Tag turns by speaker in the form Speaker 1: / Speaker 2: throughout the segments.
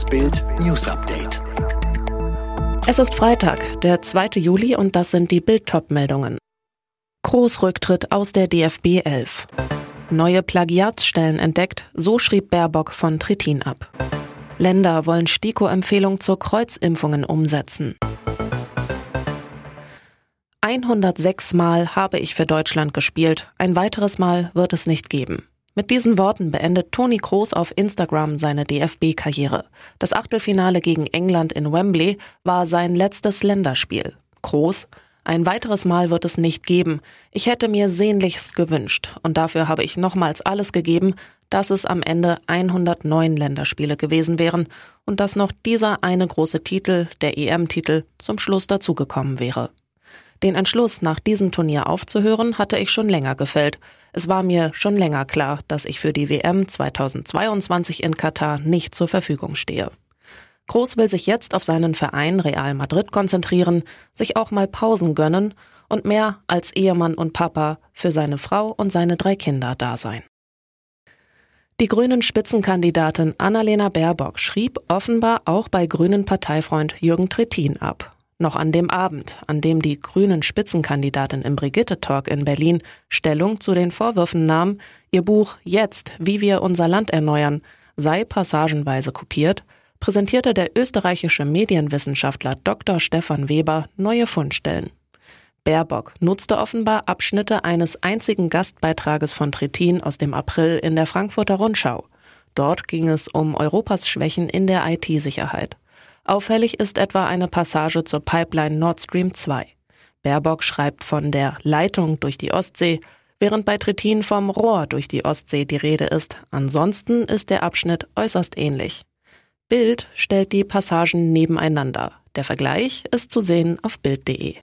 Speaker 1: Das Bild News Update.
Speaker 2: Es ist Freitag, der 2. Juli und das sind die Bild-Top-Meldungen. Großrücktritt aus der DFB 11. Neue Plagiatsstellen entdeckt, so schrieb Baerbock von Trittin ab. Länder wollen STIKO-Empfehlung zur Kreuzimpfungen umsetzen. 106 Mal habe ich für Deutschland gespielt, ein weiteres Mal wird es nicht geben. Mit diesen Worten beendet Toni Kroos auf Instagram seine DFB-Karriere. Das Achtelfinale gegen England in Wembley war sein letztes Länderspiel. Kroos, ein weiteres Mal wird es nicht geben. Ich hätte mir sehnlichst gewünscht und dafür habe ich nochmals alles gegeben, dass es am Ende 109 Länderspiele gewesen wären und dass noch dieser eine große Titel, der EM-Titel, zum Schluss dazugekommen wäre. Den Entschluss, nach diesem Turnier aufzuhören, hatte ich schon länger gefällt. Es war mir schon länger klar, dass ich für die WM 2022 in Katar nicht zur Verfügung stehe. Groß will sich jetzt auf seinen Verein Real Madrid konzentrieren, sich auch mal Pausen gönnen und mehr als Ehemann und Papa für seine Frau und seine drei Kinder da sein. Die grünen Spitzenkandidatin Annalena Baerbock schrieb offenbar auch bei grünen Parteifreund Jürgen Trittin ab. Noch an dem Abend, an dem die grünen Spitzenkandidatin im Brigitte-Talk in Berlin Stellung zu den Vorwürfen nahm, ihr Buch Jetzt, wie wir unser Land erneuern, sei passagenweise kopiert, präsentierte der österreichische Medienwissenschaftler Dr. Stefan Weber neue Fundstellen. Baerbock nutzte offenbar Abschnitte eines einzigen Gastbeitrages von Trittin aus dem April in der Frankfurter Rundschau. Dort ging es um Europas Schwächen in der IT-Sicherheit. Auffällig ist etwa eine Passage zur Pipeline Nord Stream 2. Baerbock schreibt von der Leitung durch die Ostsee, während bei Trittin vom Rohr durch die Ostsee die Rede ist. Ansonsten ist der Abschnitt äußerst ähnlich. Bild stellt die Passagen nebeneinander. Der Vergleich ist zu sehen auf Bild.de.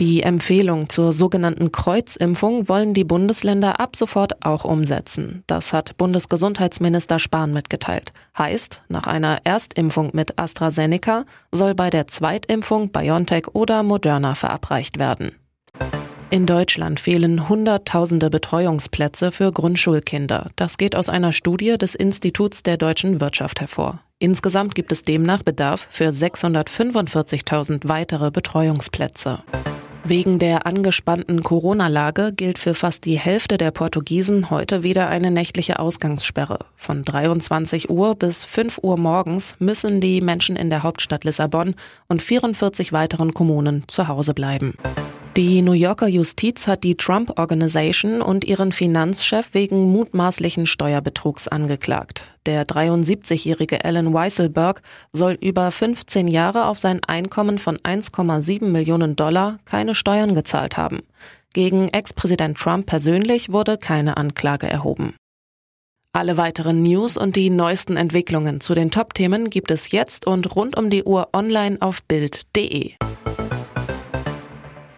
Speaker 2: Die Empfehlung zur sogenannten Kreuzimpfung wollen die Bundesländer ab sofort auch umsetzen. Das hat Bundesgesundheitsminister Spahn mitgeteilt. Heißt, nach einer Erstimpfung mit AstraZeneca soll bei der Zweitimpfung BioNTech oder Moderna verabreicht werden. In Deutschland fehlen Hunderttausende Betreuungsplätze für Grundschulkinder. Das geht aus einer Studie des Instituts der deutschen Wirtschaft hervor. Insgesamt gibt es demnach Bedarf für 645.000 weitere Betreuungsplätze. Wegen der angespannten Corona-Lage gilt für fast die Hälfte der Portugiesen heute wieder eine nächtliche Ausgangssperre. Von 23 Uhr bis 5 Uhr morgens müssen die Menschen in der Hauptstadt Lissabon und 44 weiteren Kommunen zu Hause bleiben. Die New Yorker Justiz hat die Trump Organization und ihren Finanzchef wegen mutmaßlichen Steuerbetrugs angeklagt. Der 73-jährige Alan Weisselberg soll über 15 Jahre auf sein Einkommen von 1,7 Millionen Dollar keine Steuern gezahlt haben. Gegen Ex-Präsident Trump persönlich wurde keine Anklage erhoben. Alle weiteren News und die neuesten Entwicklungen zu den Top-Themen gibt es jetzt und rund um die Uhr online auf Bild.de.